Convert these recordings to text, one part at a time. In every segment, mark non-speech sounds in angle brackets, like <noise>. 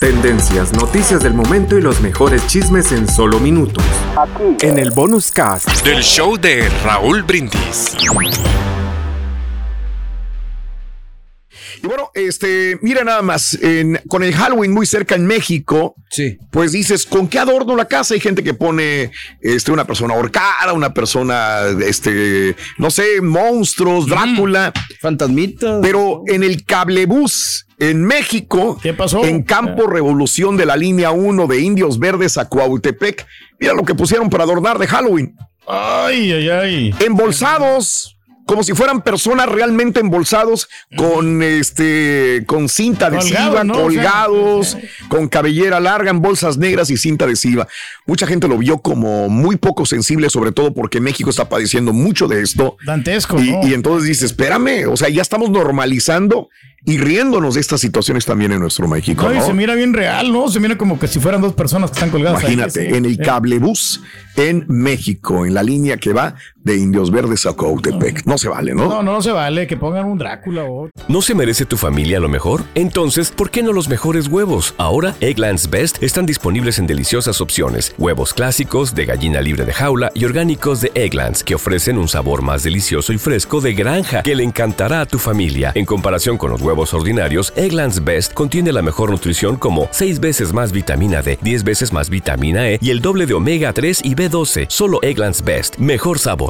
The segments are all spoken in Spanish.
Tendencias, noticias del momento y los mejores chismes en solo minutos. En el bonus cast del show de Raúl Brindis. Y bueno, este, mira nada más, en, con el Halloween muy cerca en México, sí. pues dices, ¿con qué adorno la casa? Hay gente que pone este, una persona ahorcada, una persona, este, no sé, monstruos, Drácula. Fantasmitas. Pero en el cablebús en México, ¿Qué pasó? en Campo Revolución de la línea 1 de Indios Verdes a Cuautepec, mira lo que pusieron para adornar de Halloween. Ay, ay, ay. Embolsados como si fueran personas realmente embolsados con este con cinta adhesiva, ¿no? colgados, O sea, con cabellera larga, en bolsas negras y cinta adhesiva. Mucha gente lo vio como muy poco sensible, sobre todo porque México está padeciendo mucho de esto. Dantesco, Y, ¿no? y entonces dice, espérame, o sea, ya estamos normalizando y riéndonos de estas situaciones también en nuestro México. No, y ¿no? se mira bien real, ¿no? Se mira como que si fueran dos personas que están colgadas. ahí, Imagínate, sí. en el Eh, cablebús en México, en la línea que va de Indios Verdes a Cuautepec. No se vale, ¿no? No, no, no se vale que pongan un Drácula o ¿No se merece tu familia lo mejor? Entonces, ¿por qué no los mejores huevos? Ahora, Eggland's Best están disponibles en deliciosas opciones. Huevos clásicos, de gallina libre de jaula y orgánicos de Egglands, que ofrecen un sabor más delicioso y fresco de granja que le encantará a tu familia. En comparación con los huevos ordinarios, Eggland's Best contiene la mejor nutrición como 6 veces más vitamina D, 10 veces más vitamina E y el doble de omega 3 y B12. Solo Eggland's Best. Mejor sabor,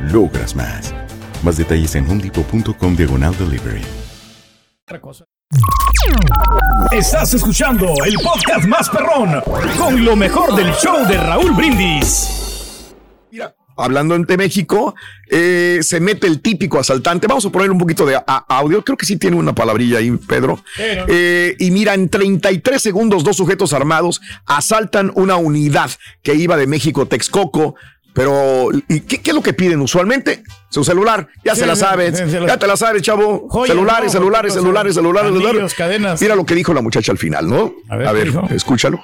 logras más. Más detalles en homedepot.com diagonal delivery. otra cosa. Estás escuchando el podcast más perrón con lo mejor del show de Raúl Brindis. Mira, hablando entre México, eh, se mete el típico asaltante. Vamos a poner un poquito de a- audio. Creo que sí tiene una palabrilla ahí, Pedro. Eh, y mira, en 33 segundos, dos sujetos armados asaltan una unidad que iba de México Texcoco. Pero, ¿y qué, qué es lo que piden usualmente? Su celular, ya Sí, se la sabes, sí, ya te la sabes, chavo. Joyas, celulares, ¿no? celulares, celulares, celulares, anillos, celulares. cadenas. Mira lo que dijo la muchacha al final, ¿no? A ver, a ¿qué ver escúchalo.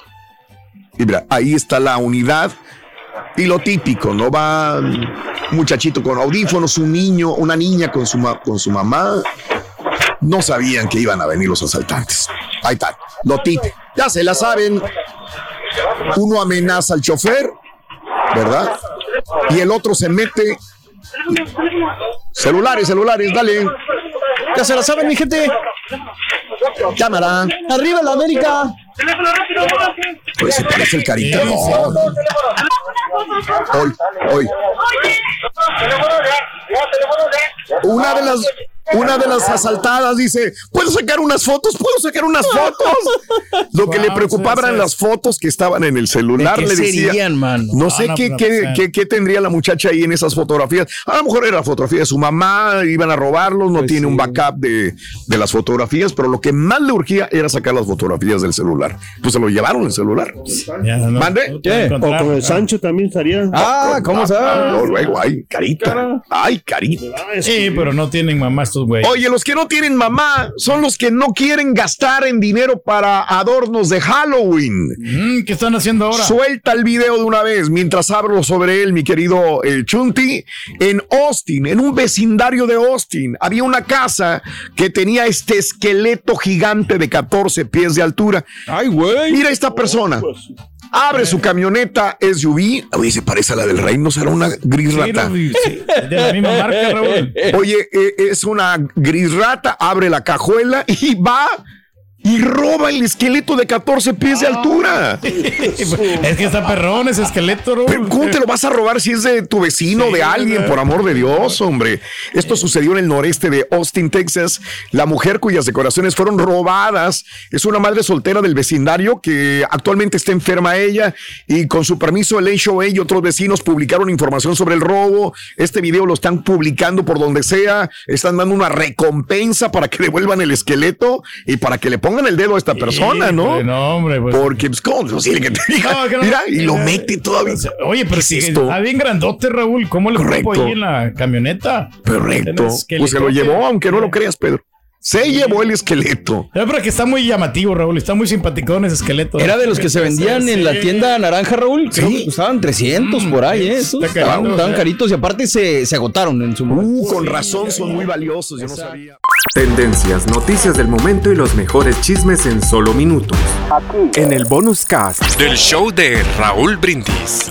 Y mira, ahí está la unidad. Y lo típico, ¿no? Va un muchachito con audífonos, un niño, una niña con su, ma- con su mamá. No sabían que iban a venir los asaltantes. Ahí está, lo típico. Ya se la saben. Uno amenaza al chofer, ¿verdad? Y el otro se mete. Celulares, celulares, dale. Ya se la saben, mi gente. Cámara. Arriba la América. Pues se parece el carita. No. Hoy, hoy. Una de las, una de las asaltadas dice, ¿puedo sacar unas fotos? ¿Puedo sacar unas fotos? Lo que le preocupaba sí, eran sí. las fotos que estaban en el celular. ¿De qué le decía, serían, mano? no Ah, sé no, qué, qué, qué- qué tendría la muchacha ahí en esas fotografías. A lo mejor era la fotografía de su mamá, iban a robarlos, no Pues tiene un backup de, de las fotografías, pero lo que más le urgía era sacar las fotografías del celular. Pues se lo llevaron el celular. Ya, no, ¿Mande? ¿Qué? O con el Sancho también estaría. Ah, ¿cómo Ah, sabes? no, luego, ay, carita. Ay, carita. Sí, pero no tienen mamás estos güeyes. Oye, los que no tienen mamá son los que no quieren gastar en dinero para adornos de Halloween. Mm, ¿Qué están haciendo ahora? Suelta el video de una vez mientras hablo sobre él, mi querido eh, Chunti. En Austin, en un vecindario de Austin, había una casa que tenía este esqueleto gigante de 14 pies de altura. Ay, güey. Mira esta persona. Abre su camioneta SUV. Oye, se parece a la del rey, no será una gris rata. Sí, de la misma marca, Raúl. Oye, eh, es una gris rata, abre la cajuela y va y roba el esqueleto de 14 pies de altura. <laughs> Es que está perrón ese esqueleto, Raúl. Pero ¿cómo te lo vas a robar si es de tu vecino, Sí, de alguien, por amor de Dios, hombre? Esto sucedió en el noreste de Austin, Texas. La mujer cuyas decoraciones fueron robadas es una madre soltera del vecindario que actualmente está enferma ella y con su permiso el HOA y otros vecinos publicaron información sobre el robo. Este video lo están publicando por donde sea. Están dando una recompensa para que <laughs> devuelvan el esqueleto y para que le pongan el dedo a esta persona, ¿no? No, hombre, pues. Porque, pues, ¿cómo es posible que te diga? No, no. Mira, y lo mete todavía. Oye, pero ¿Qué es si esto? está bien grandote, Raúl. ¿Cómo le Correcto. pongo ahí en la camioneta? Correcto. Pues se lo llevó, aunque no lo creas, Pedro. Se llevó el esqueleto. Ya, pero que está muy llamativo, Raúl. Está muy simpaticón ese esqueleto. Era de los que se vendían en la tienda naranja, Raúl. Creo Sí. que costaban 300 por ahí, ¿eh? Esos Está estaban, carito, estaban ¿eh? caritos y aparte se, se agotaron en su momento. Uh, con razón son muy valiosos. Yo no sabía. Tendencias, noticias del momento y los mejores chismes en solo minutos. En el bonus cast. Del show de Raúl Brindis.